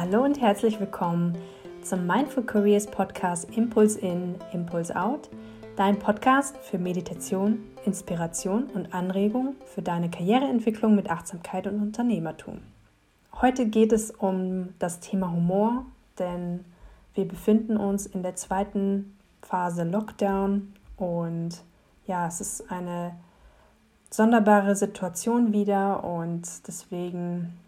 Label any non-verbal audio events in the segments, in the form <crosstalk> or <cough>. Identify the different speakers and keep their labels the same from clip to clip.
Speaker 1: Hallo und herzlich willkommen zum Mindful Careers Podcast Impulse In, Impulse Out, dein Podcast für Meditation, Inspiration und Anregung für deine Karriereentwicklung mit Achtsamkeit und Unternehmertum. Heute geht es um das Thema Humor, denn wir befinden uns in der zweiten Phase Lockdown und ja, es ist eine sonderbare Situation wieder und deswegen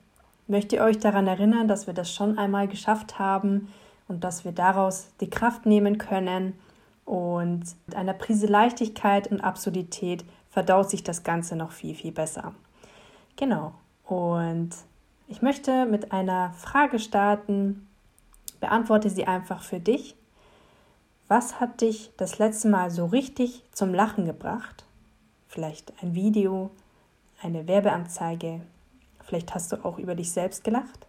Speaker 1: möchte ich euch daran erinnern, dass wir das schon einmal geschafft haben und dass wir daraus die Kraft nehmen können und mit einer Prise Leichtigkeit und Absurdität verdaut sich das Ganze noch viel, viel besser. Genau. Und ich möchte mit einer Frage starten. Beantworte sie einfach für dich. Was hat dich das letzte Mal so richtig zum Lachen gebracht? Vielleicht ein Video, eine Werbeanzeige. Vielleicht hast du auch über dich selbst gelacht.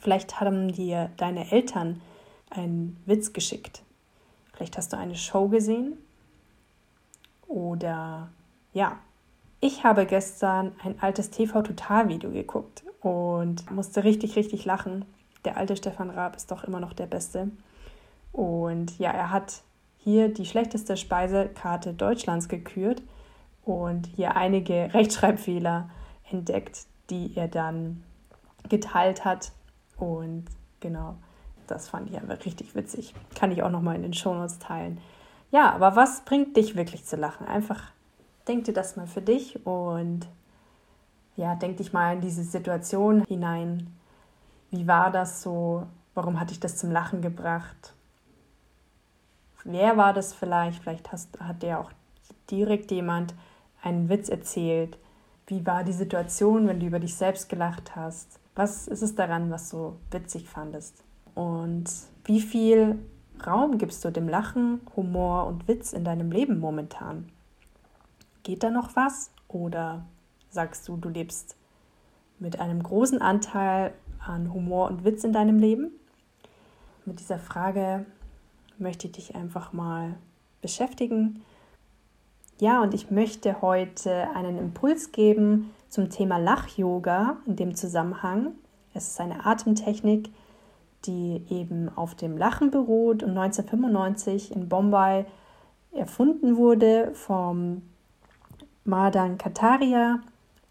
Speaker 1: Vielleicht haben dir deine Eltern einen Witz geschickt. Vielleicht hast du eine Show gesehen. Oder ja, ich habe gestern ein altes TV-Total-Video geguckt und musste richtig, richtig lachen. Der alte Stefan Raab ist doch immer noch der Beste. Und ja, er hat hier die schlechteste Speisekarte Deutschlands gekürt und hier einige <laughs> Rechtschreibfehler entdeckt, die er dann geteilt hat. Und genau, das fand ich einfach richtig witzig. Kann ich auch nochmal in den Shownotes teilen. Ja, aber was bringt dich wirklich zu lachen? Einfach denk dir das mal für dich und ja, denk dich mal in diese Situation hinein. Wie war das so? Warum hat dich das zum Lachen gebracht? Wer war das vielleicht? Vielleicht hast, hat dir auch direkt jemand einen Witz erzählt? Wie war die Situation, wenn du über dich selbst gelacht hast? Was ist es daran, was du witzig fandest? Und wie viel Raum gibst du dem Lachen, Humor und Witz in deinem Leben momentan? Geht da noch was? Oder sagst du, du lebst mit einem großen Anteil an Humor und Witz in deinem Leben? Mit dieser Frage möchte ich dich einfach mal beschäftigen ja, und ich möchte heute einen Impuls geben zum Thema Lach-Yoga in dem Zusammenhang. Es ist eine Atemtechnik, die eben auf dem Lachen beruht und 1995 in Bombay erfunden wurde vom Madan Kataria,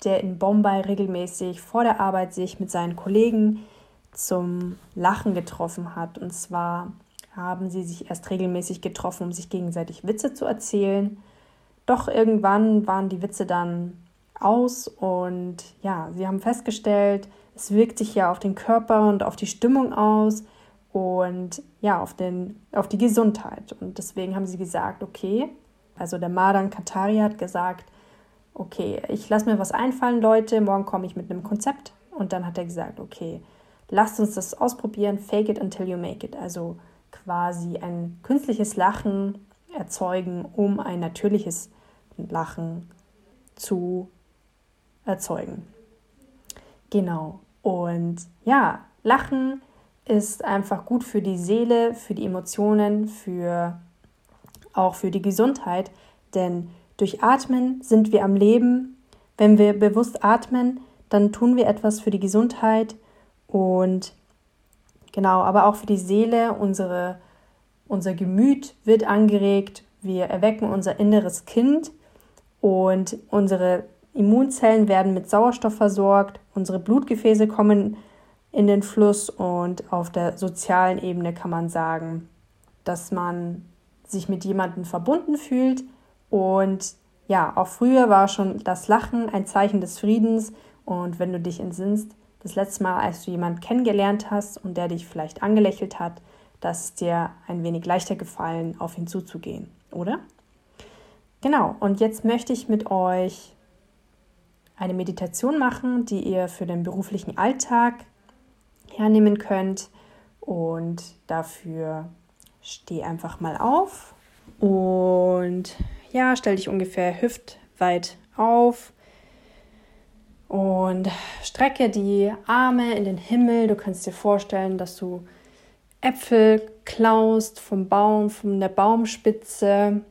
Speaker 1: der in Bombay regelmäßig vor der Arbeit sich mit seinen Kollegen zum Lachen getroffen hat. Und zwar haben sie sich erst regelmäßig getroffen, um sich gegenseitig Witze zu erzählen doch irgendwann waren die Witze dann aus und ja, sie haben festgestellt, es wirkt sich ja auf den Körper und auf die Stimmung aus und ja, auf, den, auf die Gesundheit. Und deswegen haben sie gesagt, okay, also der Madan Katari hat gesagt, okay, ich lasse mir was einfallen, Leute, morgen komme ich mit einem Konzept. Und dann hat er gesagt, okay, lasst uns das ausprobieren, fake it until you make it. Also quasi ein künstliches Lachen erzeugen, um ein natürliches Lachen zu erzeugen. Genau. Und ja, Lachen ist einfach gut für die Seele, für die Emotionen, für auch für die Gesundheit, denn durch Atmen sind wir am Leben. Wenn wir bewusst atmen, dann tun wir etwas für die Gesundheit und genau, aber auch für die Seele, unsere, unser Gemüt wird angeregt, wir erwecken unser inneres Kind und unsere Immunzellen werden mit Sauerstoff versorgt, unsere Blutgefäße kommen in den Fluss und auf der sozialen Ebene kann man sagen, dass man sich mit jemandem verbunden fühlt und ja, auch früher war schon das Lachen ein Zeichen des Friedens und wenn du dich entsinnst, das letzte Mal, als du jemanden kennengelernt hast und der dich vielleicht angelächelt hat, dass es dir ein wenig leichter gefallen, auf ihn zuzugehen, oder? Genau, und jetzt möchte ich mit euch eine Meditation machen, die ihr für den beruflichen Alltag hernehmen könnt. Und dafür steh einfach mal auf und ja, stell dich ungefähr hüftweit auf und strecke die Arme in den Himmel. Du kannst dir vorstellen, dass du Äpfel klaust vom Baum, von der Baumspitze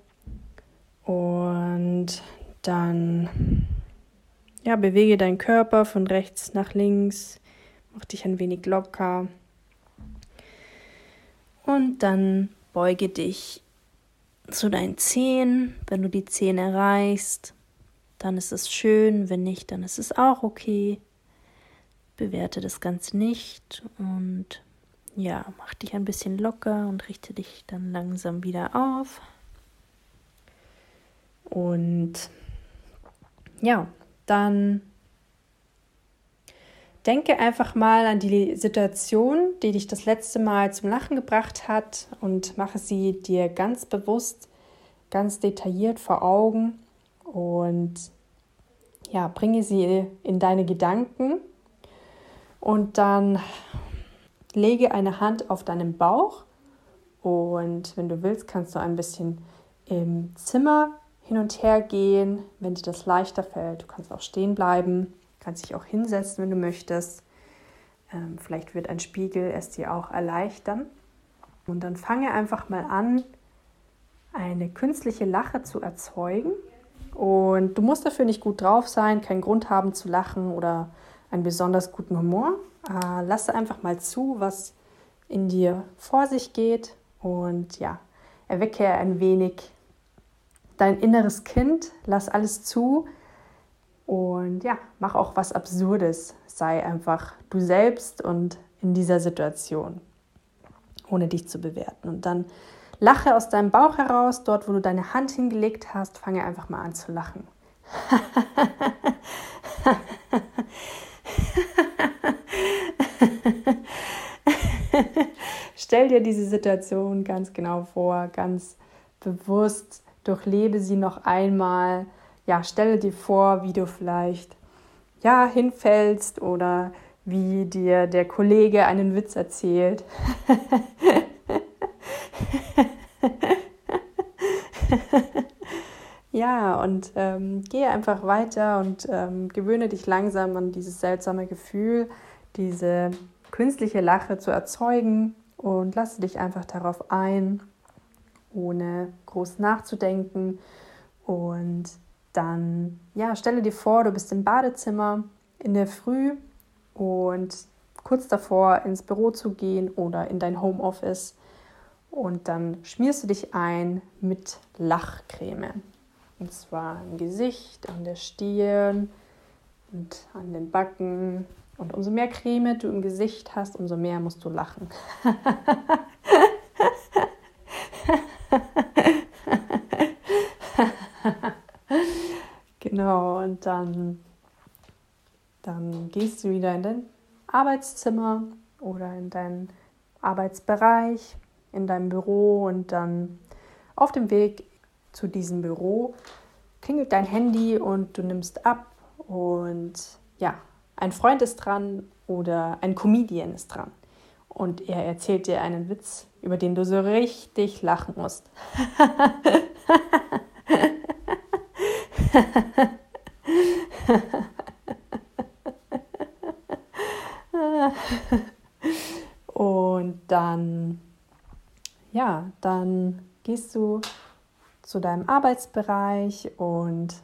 Speaker 1: und dann ja, bewege deinen Körper von rechts nach links. mach dich ein wenig locker. Und dann beuge dich zu deinen Zehen. Wenn du die Zehen erreichst, dann ist es schön. Wenn nicht, dann ist es auch okay. Bewerte das Ganze nicht und ja, mach dich ein bisschen locker und richte dich dann langsam wieder auf. Und ja, dann denke einfach mal an die Situation, die dich das letzte Mal zum Lachen gebracht hat und mache sie dir ganz bewusst, ganz detailliert vor Augen und ja, bringe sie in deine Gedanken und dann lege eine Hand auf deinen Bauch und wenn du willst, kannst du ein bisschen im Zimmer hin und her gehen, wenn dir das leichter fällt. Du kannst auch stehen bleiben, kannst dich auch hinsetzen, wenn du möchtest. Ähm, vielleicht wird ein Spiegel es dir auch erleichtern. Und dann fange einfach mal an, eine künstliche Lache zu erzeugen. Und du musst dafür nicht gut drauf sein, keinen Grund haben zu lachen oder einen besonders guten Humor. Äh, lasse einfach mal zu, was in dir vor sich geht und ja, erwecke ein wenig dein inneres Kind, lass alles zu und ja, mach auch was Absurdes. Sei einfach du selbst und in dieser Situation, ohne dich zu bewerten. Und dann lache aus deinem Bauch heraus, dort wo du deine Hand hingelegt hast, fange einfach mal an zu lachen. <laughs> <laughs> Stell dir diese Situation ganz genau vor, ganz bewusst, durchlebe sie noch einmal. Ja, stelle dir vor, wie du vielleicht ja hinfällst oder wie dir der Kollege einen Witz erzählt. <laughs> ja, und ähm, gehe einfach weiter und ähm, gewöhne dich langsam an dieses seltsame Gefühl, diese künstliche Lache zu erzeugen und lasse dich einfach darauf ein, ohne groß nachzudenken. Und dann, ja, stelle dir vor, du bist im Badezimmer in der Früh und kurz davor ins Büro zu gehen oder in dein Homeoffice. Und dann schmierst du dich ein mit Lachcreme. Und zwar im Gesicht, an der Stirn und an den Backen und umso mehr Creme du im Gesicht hast, umso mehr musst du lachen. genau, und dann, dann gehst du wieder in dein Arbeitszimmer oder in deinen Arbeitsbereich, in deinem Büro und dann auf dem Weg zu diesem Büro klingelt dein Handy und du nimmst ab und ja, ein Freund ist dran oder ein Comedian ist dran. Und er erzählt dir einen Witz, über den du so richtig lachen musst. Und dann, ja, dann gehst du zu deinem Arbeitsbereich und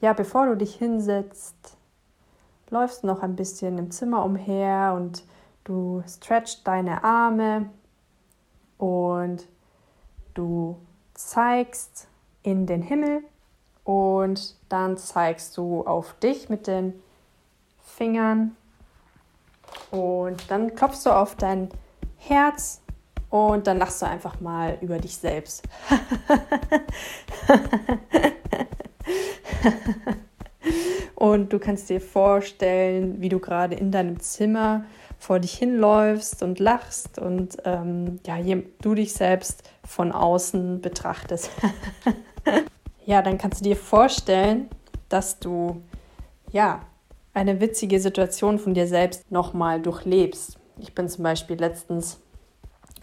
Speaker 1: ja, bevor du dich hinsetzt, läufst noch ein bisschen im Zimmer umher und du stretchst deine Arme und du zeigst in den Himmel und dann zeigst du auf dich mit den Fingern und dann klopfst du auf dein Herz und dann lachst du einfach mal über dich selbst. <laughs> Und du kannst dir vorstellen, wie du gerade in deinem Zimmer vor dich hinläufst und lachst und ähm, ja, du dich selbst von außen betrachtest. <laughs> ja, dann kannst du dir vorstellen, dass du ja eine witzige Situation von dir selbst nochmal durchlebst. Ich bin zum Beispiel letztens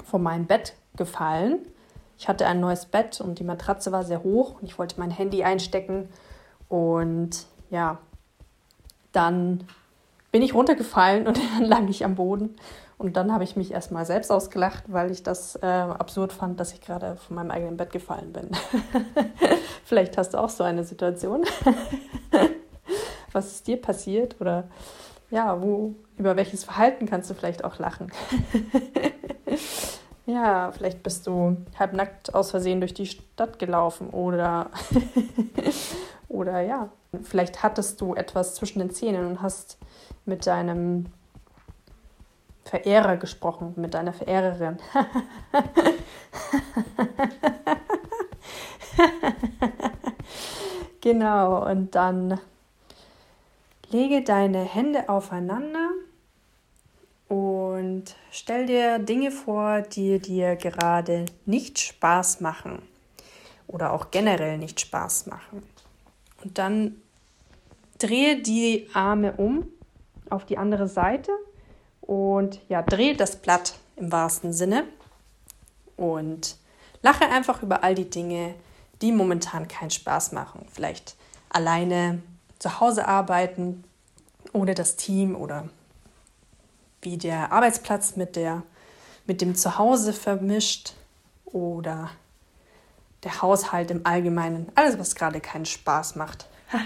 Speaker 1: von meinem Bett gefallen. Ich hatte ein neues Bett und die Matratze war sehr hoch und ich wollte mein Handy einstecken und ja, dann bin ich runtergefallen und <laughs> dann lag ich am Boden. Und dann habe ich mich erstmal selbst ausgelacht, weil ich das äh, absurd fand, dass ich gerade von meinem eigenen Bett gefallen bin. <laughs> Vielleicht hast du auch so eine Situation. <laughs> Was ist dir passiert? Oder ja, wo über welches Verhalten kannst du vielleicht auch lachen? ja, vielleicht bist du halbnackt aus Versehen durch die Stadt gelaufen oder, oder ja, vielleicht hattest du etwas zwischen den Zähnen und hast mit deinem Verehrer gesprochen, mit deiner Verehrerin. <laughs> genau, und dann lege deine Hände aufeinander und stell dir Dinge vor, die dir gerade nicht Spaß machen oder auch generell nicht Spaß machen. Und dann drehe die Arme um auf die andere Seite und ja, drehe das Blatt im wahrsten Sinne und lache einfach über all die Dinge, die momentan keinen Spaß machen. Vielleicht alleine zu Hause arbeiten, ohne das Team oder wie der Arbeitsplatz mit, der, mit dem Zuhause vermischt oder der Haushalt im Allgemeinen. Alles, was gerade keinen Spaß macht. <laughs>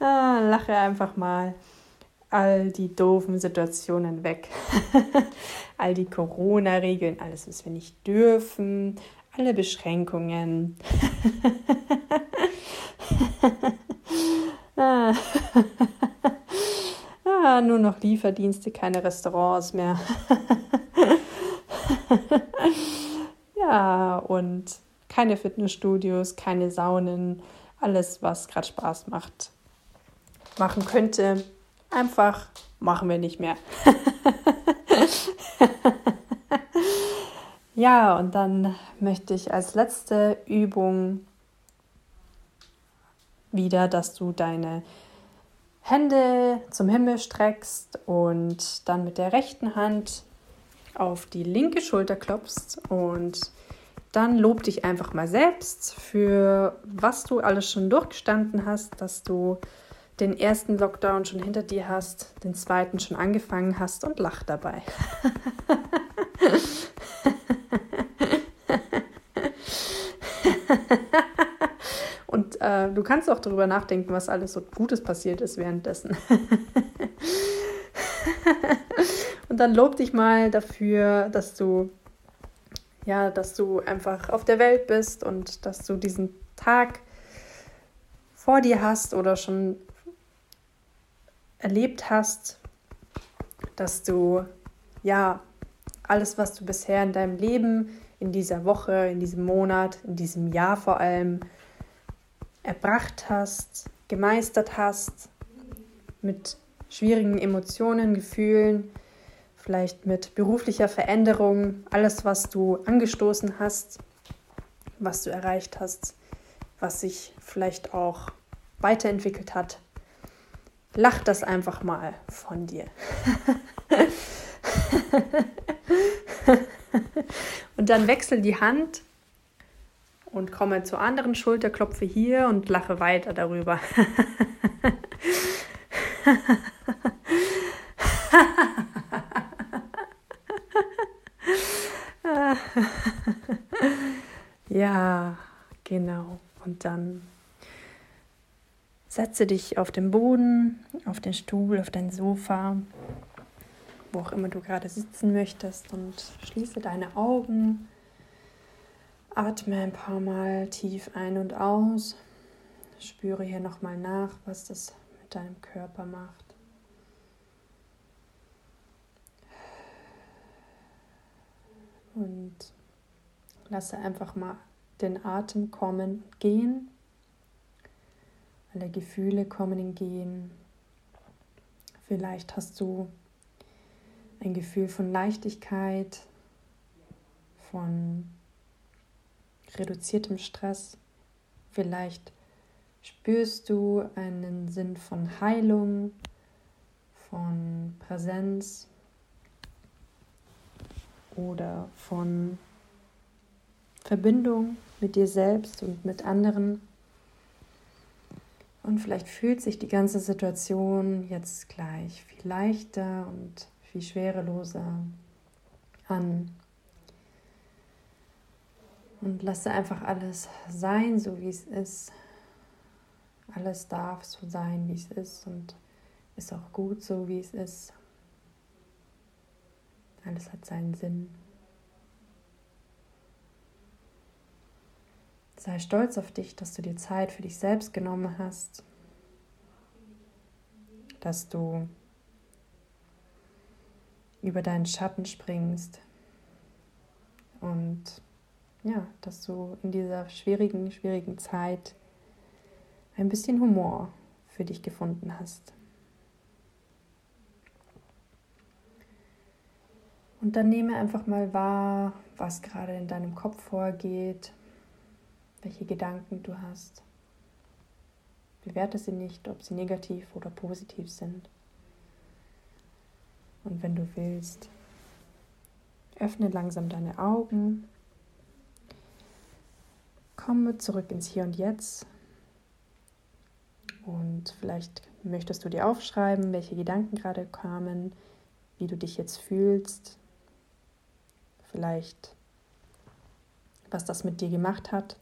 Speaker 1: ah, lache einfach mal all die doofen Situationen weg. <laughs> all die Corona-Regeln, alles, was wir nicht dürfen, alle Beschränkungen. <laughs> ah. Ah, nur noch Lieferdienste, keine Restaurants mehr. <laughs> ja, und keine Fitnessstudios, keine Saunen, alles, was gerade Spaß macht, machen könnte, einfach machen wir nicht mehr. <laughs> ja, und dann möchte ich als letzte Übung wieder, dass du deine Hände zum Himmel streckst und dann mit der rechten Hand auf die linke Schulter klopfst und dann lob dich einfach mal selbst für was du alles schon durchgestanden hast, dass du den ersten Lockdown schon hinter dir hast, den zweiten schon angefangen hast und lach dabei. <laughs> <laughs> äh, du kannst auch darüber nachdenken, was alles so Gutes passiert ist währenddessen. <laughs> und dann lob dich mal dafür, dass du ja, dass du einfach auf der Welt bist und dass du diesen Tag vor dir hast oder schon erlebt hast, dass du ja alles, was du bisher in deinem Leben, in dieser Woche, in diesem Monat, in diesem Jahr vor allem erbracht hast, gemeistert hast, mit schwierigen Emotionen, Gefühlen, vielleicht mit beruflicher Veränderung, alles, was du angestoßen hast, was du erreicht hast, was sich vielleicht auch weiterentwickelt hat, Lach das einfach mal von dir. <laughs> und dann wechsel die Hand und komme zur anderen Schulter, klopfe hier und lache weiter darüber. <laughs> ja, genau. Und dann Setze dich auf den Boden, auf den Stuhl, auf dein Sofa, wo auch immer du gerade sitzen möchtest und schließe deine Augen. Atme ein paar Mal tief ein und aus. Spüre hier nochmal nach, was das mit deinem Körper macht. Und lasse einfach mal den Atem kommen und gehen. Alle Gefühle kommen und gehen. Vielleicht hast du ein Gefühl von Leichtigkeit, von reduziertem Stress. Vielleicht spürst du einen Sinn von Heilung, von Präsenz oder von Verbindung mit dir selbst und mit anderen. Und vielleicht fühlt sich die ganze Situation jetzt gleich viel leichter und viel schwereloser an. Und lasse einfach alles sein, so wie es ist. Alles darf so sein, wie es ist und ist auch gut so, wie es ist. Alles hat seinen Sinn. Sei stolz auf dich, dass du dir Zeit für dich selbst genommen hast, dass du über deinen Schatten springst und ja, dass du in dieser schwierigen, schwierigen Zeit ein bisschen Humor für dich gefunden hast. Und dann nehme einfach mal wahr, was gerade in deinem Kopf vorgeht, welche Gedanken du hast. Bewerte sie nicht, ob sie negativ oder positiv sind. Und wenn du willst, öffne langsam deine Augen, komme zurück ins Hier und Jetzt und vielleicht möchtest du dir aufschreiben, welche Gedanken gerade kamen, wie du dich jetzt fühlst, vielleicht was das mit dir gemacht hat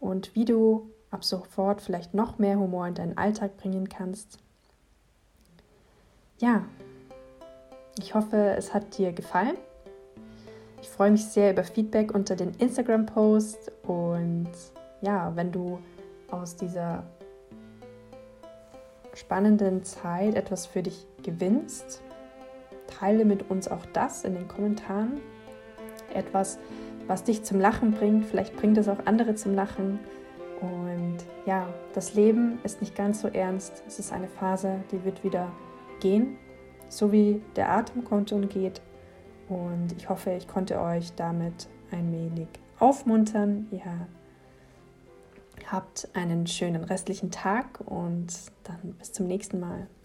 Speaker 1: und wie du ab sofort vielleicht noch mehr Humor in deinen Alltag bringen kannst. Ja, ich hoffe, es hat dir gefallen. Ich freue mich sehr über Feedback unter den Instagram-Post und ja, wenn du aus dieser spannenden Zeit etwas für dich gewinnst, teile mit uns auch das in den Kommentaren. Etwas, was dich zum Lachen bringt, vielleicht bringt es auch andere zum Lachen. Und ja, das Leben ist nicht ganz so ernst. Es ist eine Phase, die wird wieder gehen so wie der Atem kommt und geht. Und ich hoffe, ich konnte euch damit ein wenig aufmuntern. Ihr habt einen schönen restlichen Tag und dann bis zum nächsten Mal.